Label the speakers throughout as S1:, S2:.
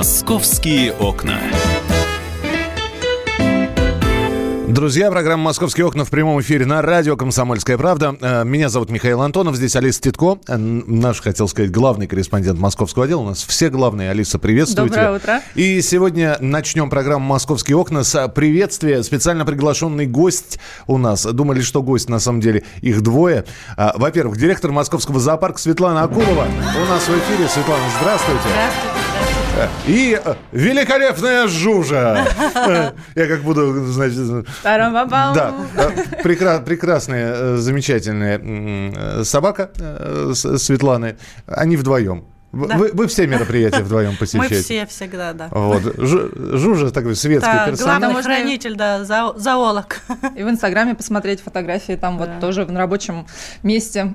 S1: Московские окна.
S2: Друзья, программа «Московские окна» в прямом эфире на радио «Комсомольская правда». Э, Меня зовут Михаил Антонов, здесь Алиса Титко, э, наш, хотел сказать, главный корреспондент московского отдела. У нас все главные. Алиса, приветствую
S3: Доброе
S2: тебя.
S3: утро.
S2: И сегодня начнем программу «Московские окна» с приветствия. Специально приглашенный гость у нас. Думали, что гость, на самом деле, их двое. А, Во-первых, директор московского зоопарка Светлана Акулова. У нас в эфире. Светлана, здравствуйте. И э, великолепная Жужа. Я как буду, значит... Да, прекра- прекрасная, э, замечательная э, собака Светланы. Они вдвоем. В-
S4: Да.
S2: Вы, вы все мероприятия вдвоем
S4: Мы
S2: посещаете?
S4: все всегда, да.
S2: Вот. Жу- Жужа такой светский
S4: Да,
S2: персонаж.
S4: главный
S3: Можно-
S4: хранитель, да, зоо- зоолог.
S3: И в Инстаграме посмотреть фотографии, там
S4: Да.
S3: вот тоже на рабочем месте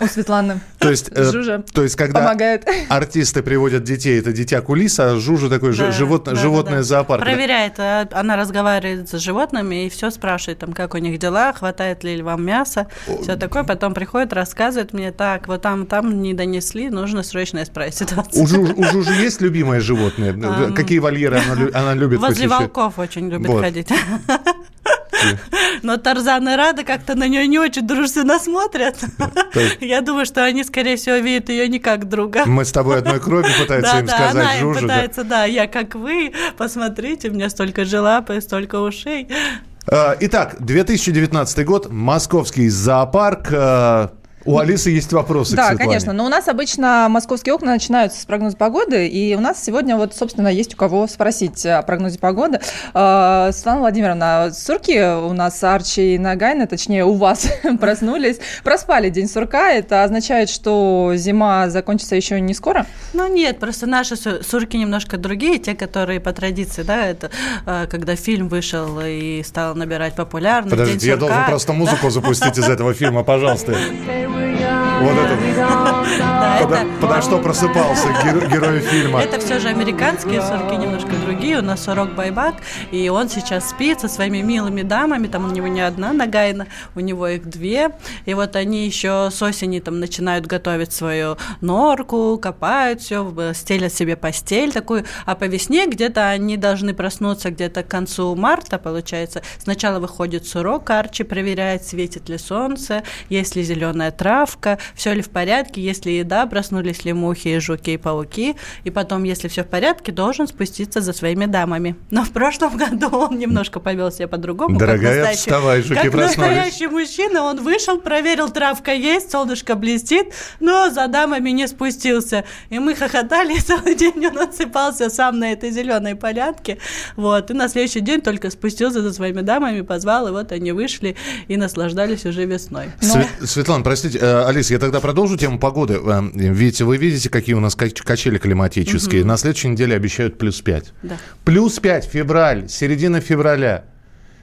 S3: у Светланы.
S2: То есть, э,
S3: Жужа
S2: то есть, когда
S3: помогает.
S2: артисты приводят детей, это дитя кулиса, а Жужа такой же-
S4: Да,
S2: живот-
S4: да, да,
S2: животное
S4: да.
S2: зоопарк.
S4: Проверяет, а, она разговаривает с животными и все спрашивает, там, как у них дела, хватает ли вам мяса, все такое. Потом приходит, рассказывает мне, так, вот там, там не донесли, нужно срочно исправить ситуацию.
S2: У, Жу- у Жужи есть любимое животное?
S4: Ам.
S2: Какие вольеры она, лю- она любит
S4: Возле
S2: посещать?
S4: волков очень любит ходить. Но Тарзан и Рада как-то на нее не очень дружественно смотрят. Я думаю, что они, скорее всего, видят ее не как друга.
S2: Мы с тобой одной крови пытается
S4: Да,
S2: им
S4: да,
S2: сказать
S4: она им
S2: да.
S4: пытается, да, я как вы, посмотрите, у меня столько же лап и столько ушей.
S2: Э, Итак, 2019 год, московский зоопарк. У Алисы есть вопросы
S3: Да, конечно. Но у нас обычно московские окна начинаются с прогноза погоды, и у нас сегодня вот, собственно, есть у кого спросить о прогнозе погоды. Э, Светлана Владимировна, сурки у нас Арчи и Нагайна, точнее, у вас проснулись, проспали день сурка. Это означает, что зима закончится еще не скоро?
S4: Ну нет, просто наши су- сурки немножко другие, те, которые по традиции, да, это э, когда фильм вышел и стал набирать популярность.
S2: Подождите,
S4: День
S2: я
S4: сурка.
S2: должен просто музыку запустить из этого фильма, пожалуйста. Вот это. Подо, что просыпался геро- герой фильма.
S4: Это все же американские сурки, немножко другие. У нас сурок Байбак, и он сейчас спит со своими милыми дамами. Там у него не одна нагайна, у него их две. И вот они еще с осени там начинают готовить свою норку, копают все, стелят себе постель такую. А по весне где-то они должны проснуться где-то к концу марта, получается. Сначала выходит сурок, Арчи проверяет, светит ли солнце, есть ли зеленая травка, все ли в порядке, есть ли еда, проснулись ли мухи, и жуки и пауки. И потом, если все в порядке, должен спуститься за своими дамами. Но в прошлом году он немножко повел себя по-другому. как
S2: Дорогая,
S4: настоящий-
S2: вставай, жуки
S4: как
S2: проснулись.
S4: настоящий мужчина, он вышел, проверил, травка есть, солнышко блестит, но за дамами не спустился. И мы хохотали, и целый день он отсыпался сам на этой зеленой полянке. Вот. И на следующий день только спустился за своими дамами, позвал, и вот они вышли и наслаждались уже весной.
S2: Свет- Светлана, простите, э, Алис, я тогда продолжу тему погоды. Э, Ведь вы видите, какие у нас кач- качели климатические. На следующей неделе обещают плюс 5.
S4: Да.
S2: Плюс 5, февраль, середина февраля.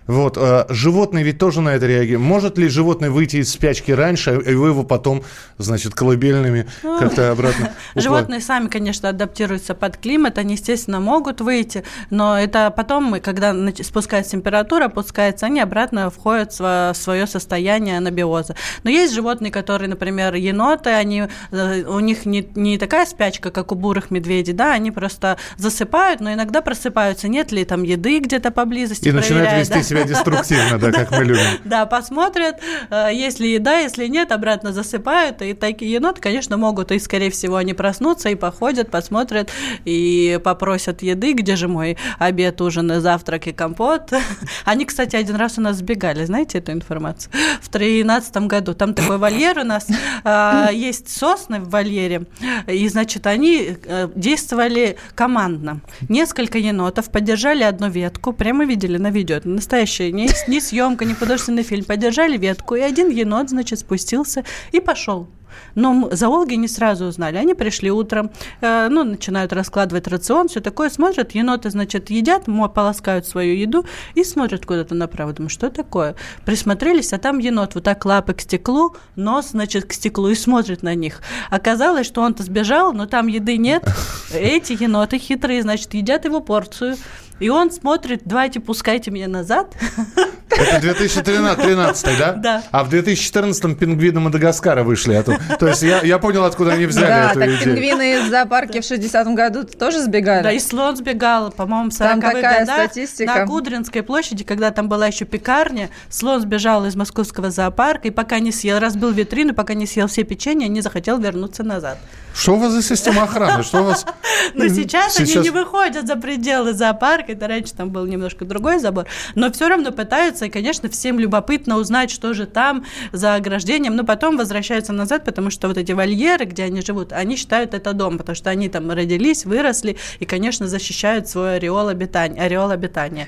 S2: Вот, э, животные ведь тоже на это реагируют. Может ли животное выйти из спячки раньше, и вы его потом, значит, колыбельными как-то обратно...
S4: Животные сами, конечно, адаптируются под климат, они, естественно, могут выйти, но это потом, когда спускается температура, опускается, они обратно входят в сво- в свое состояние анабиоза. Но есть животные, которые, например, еноты, они, э, у них не, не такая спячка, как у бурых медведей, да, они просто засыпают, но иногда просыпаются, нет ли там еды где-то поблизости,
S2: И начинают вести
S4: да.
S2: Себя деструктивно, да, как мы любим.
S4: Да, посмотрят, э, есть ли еда, если нет, обратно засыпают. И такие еноты, конечно, могут, и, скорее всего, они проснутся и походят, посмотрят и попросят еды, где же мой обед, ужин, и завтрак и компот. Они, кстати, один раз у нас сбегали, знаете эту информацию? В тринадцатом году. Там такой вольер у нас, а, есть сосны в вольере, и, значит, они э, действовали командно. Несколько енотов поддержали одну ветку, прямо видели на видео, это настоящая, не, не съемка, не художественный фильм, поддержали ветку, и один енот, значит, спустился и пошел. Но зоологи не сразу узнали. Они пришли утром, э, ну, начинают раскладывать рацион, все такое, смотрят, еноты, значит, едят, полоскают свою еду и смотрят куда-то направо. Думаю, что такое? Присмотрелись, а там енот вот так лапы к стеклу, нос, значит, к стеклу и смотрит на них. Оказалось, что он-то сбежал, но там еды нет. Эти еноты хитрые, значит, едят его порцию. И он смотрит, давайте пускайте меня назад.
S2: Это 2013, да?
S4: Да.
S2: А в 2014-м пингвины Мадагаскара вышли. А то, то есть я, я понял, откуда они взяли
S3: Да,
S2: эту
S3: так
S2: идею.
S3: пингвины из зоопарки в 60-м году тоже сбегали.
S4: Да, и слон сбегал, по-моему, в 40
S3: Там такая
S4: годах
S3: статистика.
S4: на Кудринской площади, когда там была еще пекарня, слон сбежал из московского зоопарка и пока не съел, разбил витрину, пока не съел все печенье, не захотел вернуться назад.
S2: Что у вас за система охраны? Что у вас...
S4: Но сейчас, они не выходят за пределы зоопарка, это раньше там был немножко другой забор, но все равно пытаются, и, конечно, всем любопытно узнать, что же там за ограждением, но потом возвращаются назад, потому что вот эти вольеры, где они живут, они считают это дом, потому что они там родились, выросли и, конечно, защищают свой ореол обитания. Ореол обитания.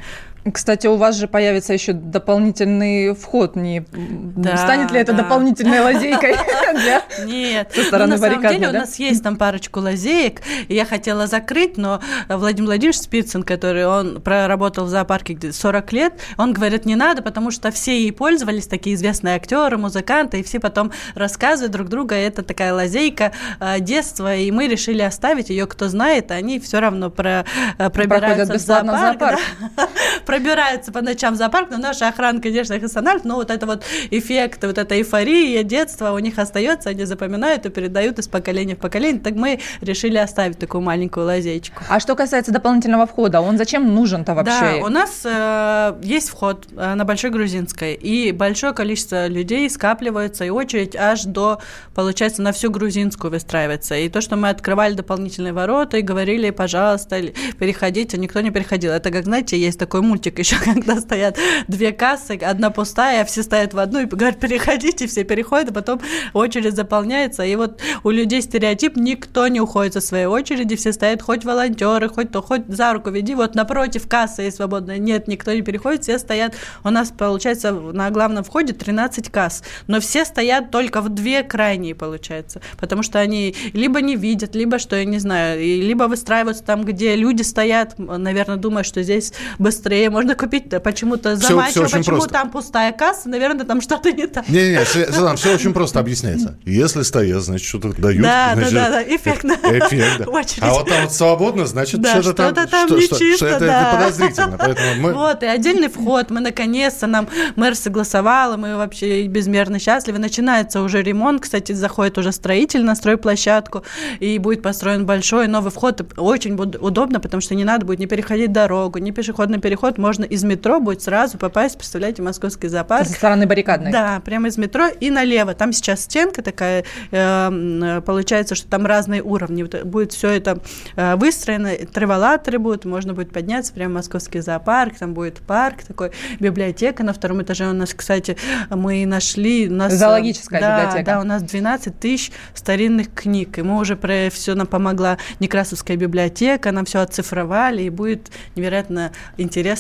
S3: Кстати, у вас же появится еще дополнительный вход. Не...
S4: Да,
S3: Станет ли это
S4: да.
S3: дополнительной лазейкой для
S4: Нет,
S3: Со стороны
S4: ну, на самом деле
S3: да?
S4: у нас есть там парочку лазеек, я хотела закрыть, но Владимир Владимирович Спицын, который он проработал в зоопарке где 40 лет, он говорит, не надо, потому что все ей пользовались, такие известные актеры, музыканты, и все потом рассказывают друг друга, это такая лазейка э, детства, и мы решили оставить ее, кто знает, они все равно про, э, пробираются в зоопарк, да. пробираются по ночам в зоопарк, но наша охрана, конечно, их останавливает, но вот это вот эффект, вот эта эйфория детства у них остается, они запоминают и передают из поколения в поколение, так мы решили оставить такую маленькую лазейку.
S3: А что касается дополнительного входа, он зачем нужен-то вообще?
S4: Да, у нас э, есть вход э, на Большой Грузинской, и большое количество людей скапливается, и очередь аж до, получается, на всю Грузинскую выстраивается. И то, что мы открывали дополнительные ворота и говорили, пожалуйста, переходите, никто не переходил. Это, как, знаете, есть такой мультик еще, когда стоят две кассы, одна пустая, все стоят в одну и говорят, переходите, все переходят, а потом очередь заполняется. И вот у людей стереотип, никто не уходит со своей очереди, все стоят, хоть волонтеры, хоть то, хоть за руку веди, вот напротив кассы есть свободная. Нет, никто не переходит, все стоят. У нас, получается, на главном входе 13 касс, но все стоят только в две крайние, получается, потому что они либо не видят, либо, что я не знаю, и либо выстраиваются там, где люди стоят, наверное, думая, что здесь быстрее можно купить, да, почему-то
S2: Всё-
S4: заманчиво,
S2: всё очень
S4: почему
S2: просто.
S4: там пустая касса, наверное, там что-то не так.
S2: Не-не-не, Светлана, все очень просто объясняется. Если стоят, значит, что-то дают.
S4: Да, да,
S2: значит,
S4: да, да, эффектно.
S2: э- Эффект, да.
S4: Очередь.
S2: А вот там вот свободно, значит,
S4: Да,
S2: что-то там,
S4: что-то там
S2: что- что-
S4: нечисто,
S2: что это,
S4: да.
S2: это подозрительно. Поэтому мы...
S4: Вот, и отдельный вход. Мы наконец-то, нам мэр согласовала, мы вообще безмерно счастливы. Начинается уже ремонт, кстати, заходит уже строитель на стройплощадку, и будет построен большой новый вход. Очень будет удобно, потому что не надо будет не переходить дорогу, не пешеходный переход. Можно из метро будет сразу попасть, представляете, в московский зоопарк.
S3: Со стороны баррикадной.
S4: Да, прямо из метро и налево. Там сейчас стенка такая, э, получается, что там разные уровни. Вот Будет все это э, выстроено, траволаторы будут, можно будет подняться прямо в московский зоопарк, там будет парк такой, библиотека на втором этаже у нас, кстати, мы нашли... У нас, э,
S3: Зоологическая
S4: да,
S3: библиотека.
S4: Да, у нас 12 тысяч старинных книг, и мы уже про все нам помогла Некрасовская библиотека, нам все оцифровали, и будет невероятно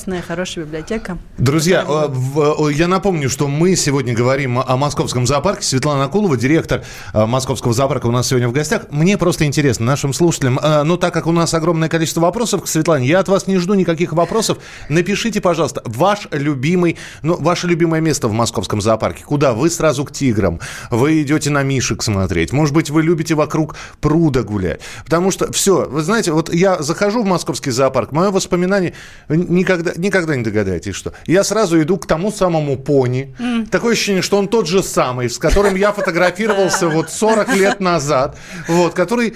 S4: интересная, хорошая библиотека.
S2: Друзья, в- э, я напомню, что мы сегодня говорим о московском зоопарке. Светлана Акулова, директор э, московского зоопарка, у нас сегодня в гостях. Мне просто интересно, нашим слушателям, ну так как у нас огромное количество вопросов к Светлане, я от вас не жду никаких вопросов. Напишите, пожалуйста, ваш любимый, ну, ваше любимое место в московском зоопарке. Куда? Вы сразу к тиграм, вы идете на мишек смотреть. Может быть, вы любите вокруг пруда гулять. Потому что все, вы знаете, вот я захожу в московский зоопарк, мое воспоминание никогда, никогда не догадаетесь, что я сразу иду к тому самому пони. Такое ощущение, что он тот же самый, с которым я фотографировался вот 40 лет назад, вот, который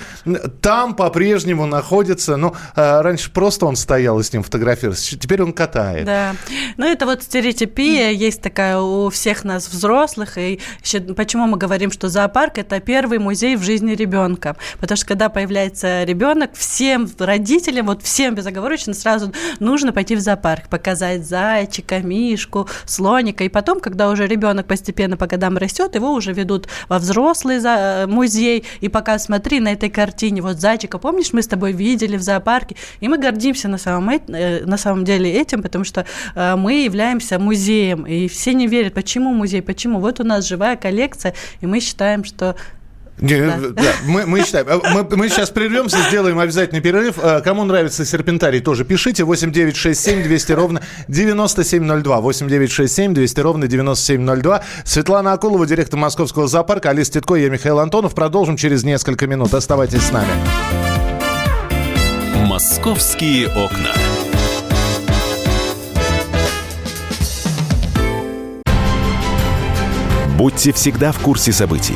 S2: там по-прежнему находится. Ну, а, раньше просто он стоял и с ним фотографировался, теперь он катает.
S4: Да. Ну, это вот стереотипия есть такая у всех нас взрослых. И ещё почему мы говорим, что зоопарк – это первый музей в жизни ребенка? Потому что когда появляется ребенок, всем родителям, вот всем безоговорочно сразу нужно пойти в зоопарк, показать зайчика, мишку, слоника. И потом, когда уже ребенок постепенно по годам растет, его уже ведут во взрослый за- музей. И пока смотри на этой картине, вот зайчика, помнишь, мы с тобой видели в зоопарке? И мы гордимся на самом, э, на самом деле этим, потому что э, мы являемся музеем. И все не верят, почему музей, почему? Вот у нас живая коллекция, и мы считаем, что да.
S2: Да, мы, мы считаем. Э, мы, мы сейчас прервемся, сделаем обязательный перерыв. Э, кому нравится серпентарий, тоже пишите. 8967 200 ровно 9702. 8967 200 ровно 9702. Светлана Акулова, директор Московского зоопарка. Алис Титко, я Михаил Антонов. Продолжим через несколько минут. Оставайтесь с нами.
S1: Московские окна. Будьте всегда в курсе событий.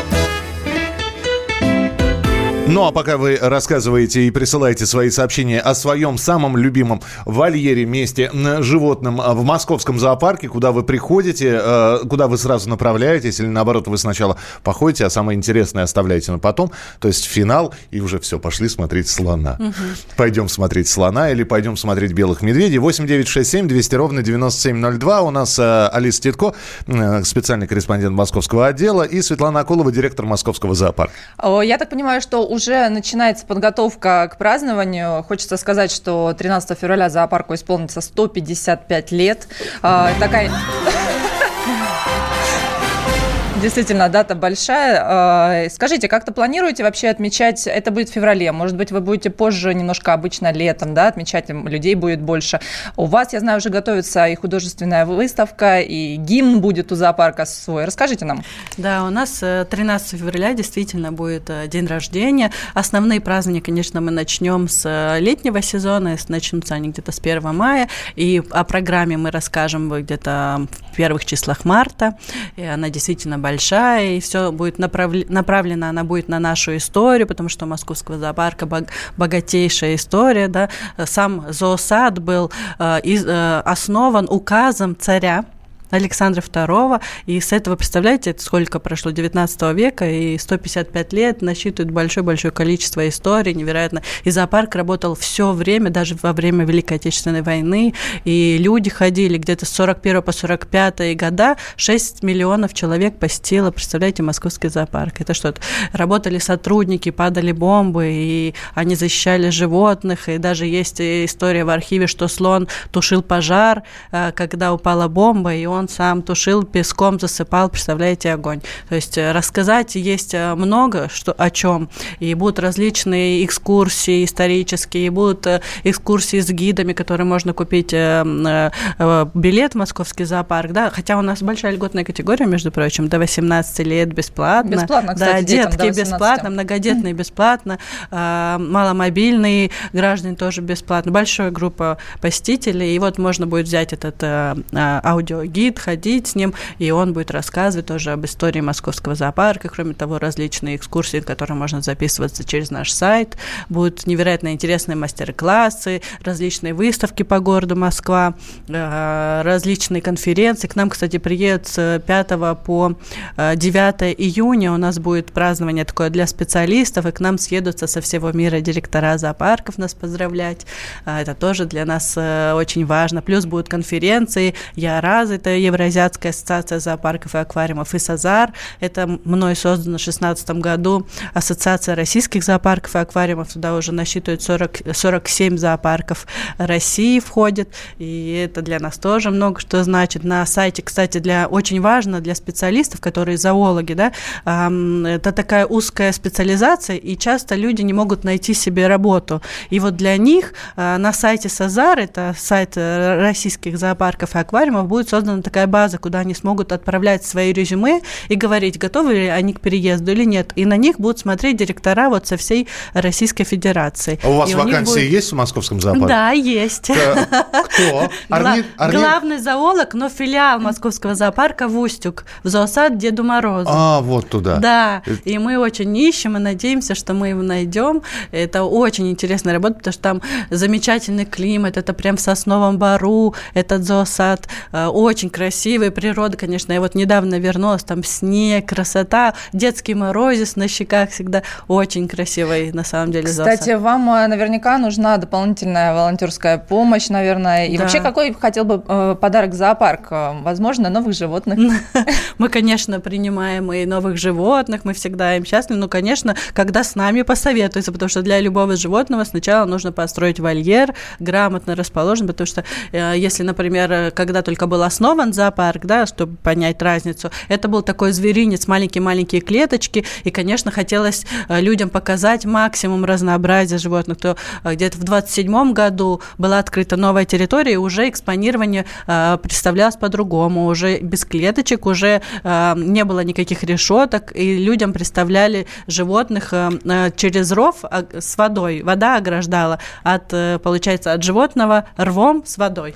S2: Ну а пока вы рассказываете и присылаете свои сообщения о своем самом любимом вольере, месте животным а, в московском зоопарке, куда вы приходите, э, куда вы сразу направляетесь, или наоборот вы сначала походите, а самое интересное оставляете на потом, то есть финал, и уже все, пошли смотреть слона. Угу. Пойдем смотреть слона или пойдем смотреть белых медведей. 8 9 6 7 200 ровно 9702. У нас э, Алиса Титко, специальный корреспондент московского отдела, и Светлана Акулова, директор московского зоопарка.
S3: Я так понимаю, что уже уже начинается подготовка к празднованию. Хочется сказать, что 13 февраля зоопарку исполнится 155 лет. А, такая... Действительно, дата большая. А, скажите, как-то планируете вообще отмечать, это будет в феврале, может быть, вы будете позже, немножко обычно летом, да, отмечать, людей будет больше. У вас, я знаю, уже готовится и художественная выставка, и гимн будет у зоопарка свой. Расскажите нам.
S4: Да, у нас 13 э, февраля действительно будет э, день рождения. Основные праздники, конечно, мы начнем с э, летнего сезона, начнутся они где-то с 1 мая, и о программе мы расскажем где-то в первых числах марта, и она действительно большая большая, и все будет направ... направлено, она будет на нашу историю, потому что у Московского зоопарка богатейшая история, да. Сам зоосад был э, из, э, основан указом царя Александра II. И с этого, представляете, это сколько прошло, 19 века, и 155 лет насчитывает большое-большое количество историй, невероятно. И зоопарк работал все время, даже во время Великой Отечественной войны, и люди ходили где-то с 41 по 45 года, 6 миллионов человек посетило, представляете, московский зоопарк. Это что-то. Работали сотрудники, падали бомбы, и они защищали животных, и даже есть история в архиве, что слон тушил пожар, э, когда упала бомба, и он он сам тушил, песком засыпал, представляете, огонь. То есть э, рассказать есть э, много что, о чем. И будут различные экскурсии исторические, и будут э, экскурсии с гидами, которые можно купить билет в Московский зоопарк, да, хотя у нас большая льготная категория, между прочим, до 18 лет бесплатно.
S3: Бесплатно, кстати,
S4: да, детки бесплатно, многодетные бесплатно, маломобильные граждане тоже бесплатно, большая группа посетителей, и вот можно будет взять этот аудиогид, будет ходить с ним, и он будет рассказывать тоже об истории московского зоопарка. Кроме того, различные экскурсии, которые можно записываться через наш сайт. Будут невероятно интересные мастер-классы, различные выставки по городу Москва, э, различные конференции. К нам, кстати, приедут с 5 по 9 э, июня. У нас будет празднование такое для специалистов, и к нам съедутся со всего мира директора зоопарков нас поздравлять. Э, это тоже для нас очень важно. Плюс будут конференции. Я раз это Евразиатская ассоциация зоопарков и аквариумов, и САЗАР. Это мной создано в 2016 году Ассоциация российских зоопарков и аквариумов. Туда уже насчитывают 40, 47 зоопарков России входит. И это для нас тоже много что значит. На сайте, кстати, для очень важно для специалистов, которые зоологи, да, это такая узкая специализация, и часто люди не могут найти себе работу. И вот для них а, на сайте САЗАР, это сайт э, российских зоопарков и аквариумов, будет создана такая база, куда они смогут отправлять свои резюме и говорить, готовы ли они к переезду или нет. И на них будут смотреть директора вот со всей Российской Федерации.
S2: А у вас
S4: и
S2: вакансии будет... есть в московском зоопарке?
S4: Да, есть.
S2: Кто?
S4: Арни... Арни... Главный зоолог, но филиал московского зоопарка в Устюг, в зоосад Деду Морозу.
S2: А, вот туда.
S4: Да, э, и мы очень ищем и надеемся, что мы его найдем. Это очень интересная работа, потому что там замечательный климат, это прям в Сосновом Бару, этот зоосад, э, очень красивая природа, конечно. Я вот недавно вернулась, там снег, красота, детский морозец на щеках всегда очень красивый, на самом деле,
S3: Кстати,
S4: зоосад.
S3: вам э, наверняка нужна дополнительная волонтерская помощь, наверное. И да. вообще, какой хотел бы э, подарок зоопарк? Э, возможно, новых животных?
S4: Мы, конечно, принимаем и новых животных, мы всегда им счастливы, но, конечно, когда с нами посоветуются, потому что для любого животного сначала нужно построить вольер, грамотно расположен, потому что если, например, когда только был основан организован зоопарк, да, чтобы понять разницу. Это был такой зверинец, маленькие-маленькие клеточки, и, конечно, хотелось э, людям показать максимум разнообразия животных. То э, где-то в 27 году была открыта новая территория, и уже экспонирование э, представлялось по-другому, уже без клеточек, уже не было никаких решеток, и людям представляли животных через ров а, с водой. Вода ограждала от, получается, от животного рвом с водой.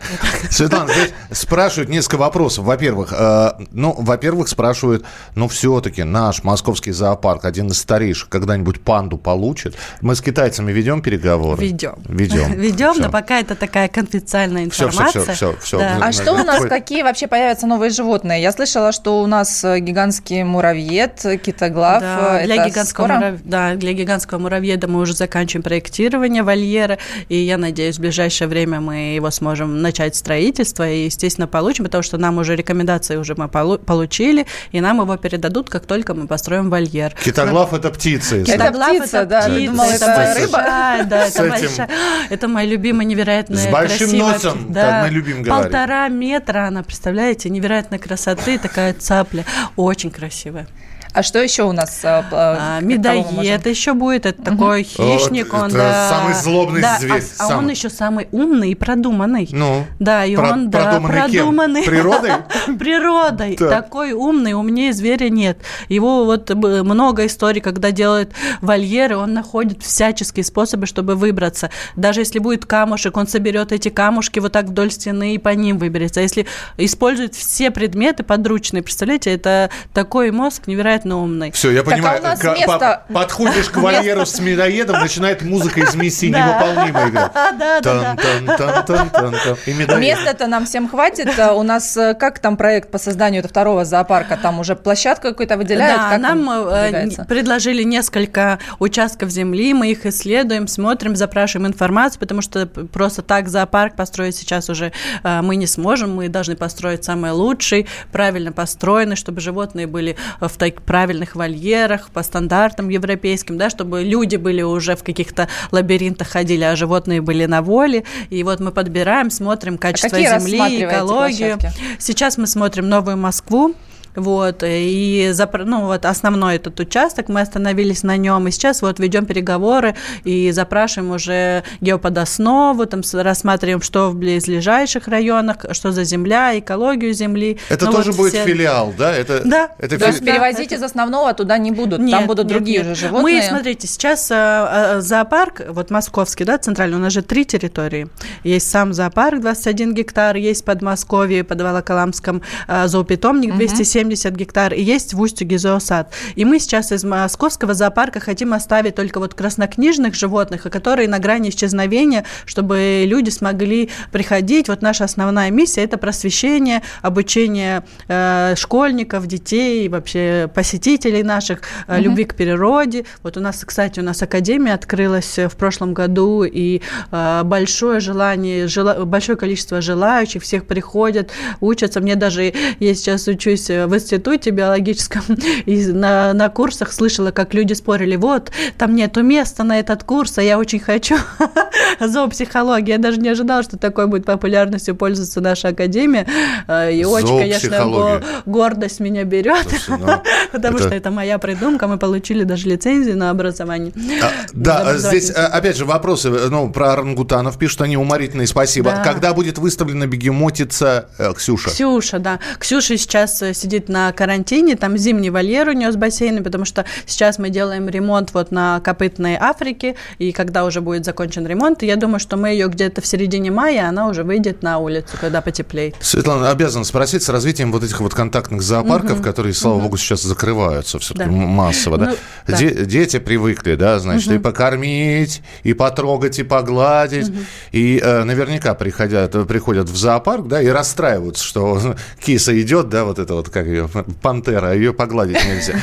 S2: Светлана, здесь спрашивают несколько вопросов. Во-первых, э, ну, во-первых, спрашивают, ну, все-таки наш московский зоопарк, один из старейших, когда-нибудь панду получит? Мы с китайцами ведем переговоры?
S4: Ведем.
S2: Ведем.
S4: Ведем, но пока это такая конфиденциальная информация.
S2: Все, все, все.
S3: А что у нас, какие вообще появятся новые животные? Я слышала, что у нас э, гигантский муравьед, китоглав.
S4: Да, э, для гигантского, мурав... да, для гигантского муравьеда мы уже заканчиваем проектирование вольера, и я надеюсь, в ближайшее время мы его сможем начать строительство и, естественно, получим, потому что нам уже рекомендации уже мы получили, и нам его передадут, как только мы построим вольер.
S2: Китоглав – это птица.
S3: Китоглав – это, да,
S4: птица, думала, это, это рыба. Да, это большая. Это моя любимая невероятная
S2: С большим
S4: красивая,
S2: носом, да, как мы любим говорить.
S4: Полтора метра она, представляете, невероятной красоты, такая цапля, очень красивая.
S3: А что еще у нас? А,
S4: а, медоед еще будет. Это угу. такой хищник.
S2: О,
S4: он,
S2: это
S4: да,
S2: самый злобный
S4: да,
S2: зверь.
S4: А, а он еще самый умный и продуманный.
S2: Ну,
S4: да, и
S2: про-
S4: он да,
S2: продуманный,
S4: продуманный.
S2: Кем? Природой?
S4: Природой. Такой умный, умнее зверя нет. Его вот много историй, когда делают вольеры, он находит всяческие способы, чтобы выбраться. Даже если будет камушек, он соберет эти камушки вот так вдоль стены и по ним выберется. А если использует все предметы подручные, представляете, это такой мозг невероятно невероятно умный.
S2: Все, я понимаю. Так, а место... Подходишь к вольеру с медоедом, начинает музыка из миссии невыполнимая играть.
S4: Да, да,
S3: да. Места-то нам всем хватит. А у нас э, как там проект по созданию второго зоопарка? Там уже площадка какую-то выделяют?
S4: Да, нам э, предложили несколько участков земли, мы их исследуем, смотрим, запрашиваем информацию, потому что просто так зоопарк построить сейчас уже э, мы не сможем, мы должны построить самый лучший, правильно построенный, чтобы животные были в так, правильных вольерах, по стандартам европейским, да, чтобы люди были уже в каких-то лабиринтах ходили, а животные были на воле. И вот мы подбираем, смотрим качество а земли, экологию. Площадки? Сейчас мы смотрим Новую Москву, вот, и ну, вот основной этот участок, мы остановились на нем, и сейчас вот ведем переговоры и запрашиваем уже геоподоснову, там рассматриваем, что в близлежащих районах, что за земля, экологию земли.
S2: Это ну, тоже вот будет все... филиал, да? Это,
S4: да.
S2: Это
S3: То фили... есть перевозить это... из основного туда не будут, нет, там будут нет, другие нет. же животные.
S4: Мы, смотрите, сейчас а, а, зоопарк, вот московский, да, центральный, у нас же три территории. Есть сам зоопарк, 21 гектар, есть в Подмосковье, под Волоколамском а, зоопитомник, угу. 207 70 гектар, и есть в Устюге зоосад. И мы сейчас из московского зоопарка хотим оставить только вот краснокнижных животных, которые на грани исчезновения, чтобы люди смогли приходить. Вот наша основная миссия – это просвещение, обучение э, школьников, детей, вообще посетителей наших, э, любви к природе. Вот у нас, кстати, у нас академия открылась в прошлом году, и э, большое желание, жела, большое количество желающих, всех приходят, учатся. Мне даже, я сейчас учусь в в институте биологическом и на, на курсах слышала, как люди спорили, вот, там нету места на этот курс, а я очень хочу зоопсихология. Я даже не ожидала, что такой будет популярностью пользоваться наша академия. Э, и очень, конечно, гордость меня берет, ну, потому что это моя придумка. Мы получили даже лицензию на образование.
S2: А, да, здесь, э, опять же, вопросы ну, про орангутанов пишут, они уморительные, спасибо. Когда будет выставлена бегемотица э, Ксюша?
S4: Ксюша, да. Ксюша сейчас сидит будет на карантине, там зимний вольер у нее с бассейном, потому что сейчас мы делаем ремонт вот на Копытной Африке, и когда уже будет закончен ремонт, я думаю, что мы ее где-то в середине мая, она уже выйдет на улицу, когда потеплеет.
S2: Светлана, обязан спросить с развитием вот этих вот контактных зоопарков, угу. которые, слава угу. богу, сейчас закрываются все-таки да. массово, да? Ну, да. дети привыкли, да, значит, угу. и покормить, и потрогать, и погладить, угу. и э, наверняка приходят, приходят в зоопарк, да, и расстраиваются, что киса идет, да, вот это вот, как ее, пантера, ее погладить нельзя.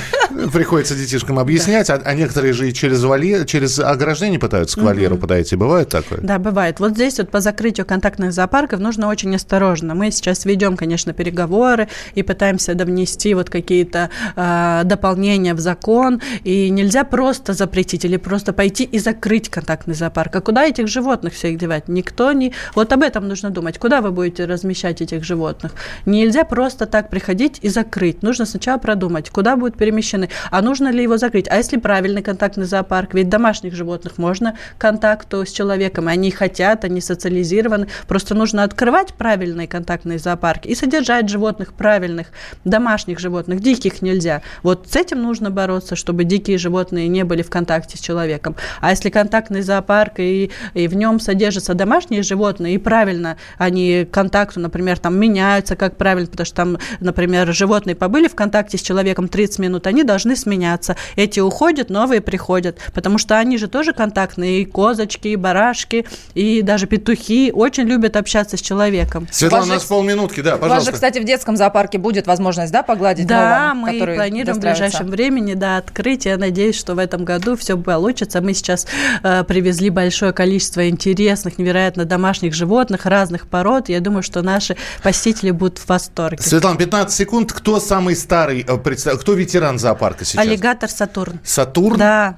S2: Приходится детишкам объяснять, а, а некоторые же и через, вольер, через ограждение пытаются к вольеру подойти. Бывает такое?
S4: Да, бывает. Вот здесь вот по закрытию контактных зоопарков нужно очень осторожно. Мы сейчас ведем, конечно, переговоры и пытаемся довнести вот какие-то э, дополнения в закон. И нельзя просто запретить или просто пойти и закрыть контактный зоопарк. А куда этих животных всех девать? Никто не... Вот об этом нужно думать. Куда вы будете размещать этих животных? Нельзя просто так приходить и закрыть. Нужно сначала продумать, куда будут перемещены, а нужно ли его закрыть. А если правильный контактный зоопарк? Ведь домашних животных можно контакту с человеком, они хотят, они социализированы. Просто нужно открывать правильные контактные зоопарки и содержать животных правильных, домашних животных. Диких нельзя. Вот с этим нужно бороться, чтобы дикие животные не были в контакте с человеком. А если контактный зоопарк и, и в нем содержатся домашние животные, и правильно они контакту, например, там меняются, как правильно, потому что там, например, животные побыли в контакте с человеком 30 минут, они должны сменяться. Эти уходят, новые приходят, потому что они же тоже контактные, и козочки, и барашки, и даже петухи очень любят общаться с человеком.
S2: Светлана, у нас полминутки, да, пожалуйста. У вас
S3: же, кстати, в детском зоопарке будет возможность, да, погладить
S4: Да, новым, мы планируем в ближайшем времени, да, открыть. Я надеюсь, что в этом году все получится. Мы сейчас э, привезли большое количество интересных, невероятно домашних животных разных пород. Я думаю, что наши посетители будут в восторге.
S2: Светлана, 15 секунд. Кто самый старый, э, кто ветеран зоопарка сейчас?
S4: Аллигатор Сатурн.
S2: Сатурн?
S4: Да.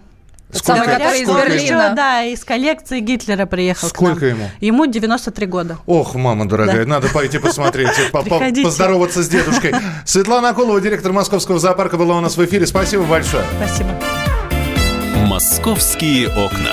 S3: Сколько, Самый, который из Берлина.
S4: Еще, да, из коллекции Гитлера приехал
S2: Сколько ему?
S4: Ему 93 года.
S2: Ох, мама дорогая, да. надо пойти посмотреть, поздороваться с дедушкой. Светлана Акулова, директор Московского зоопарка, была у нас в эфире. Спасибо большое.
S4: Спасибо.
S1: «Московские окна».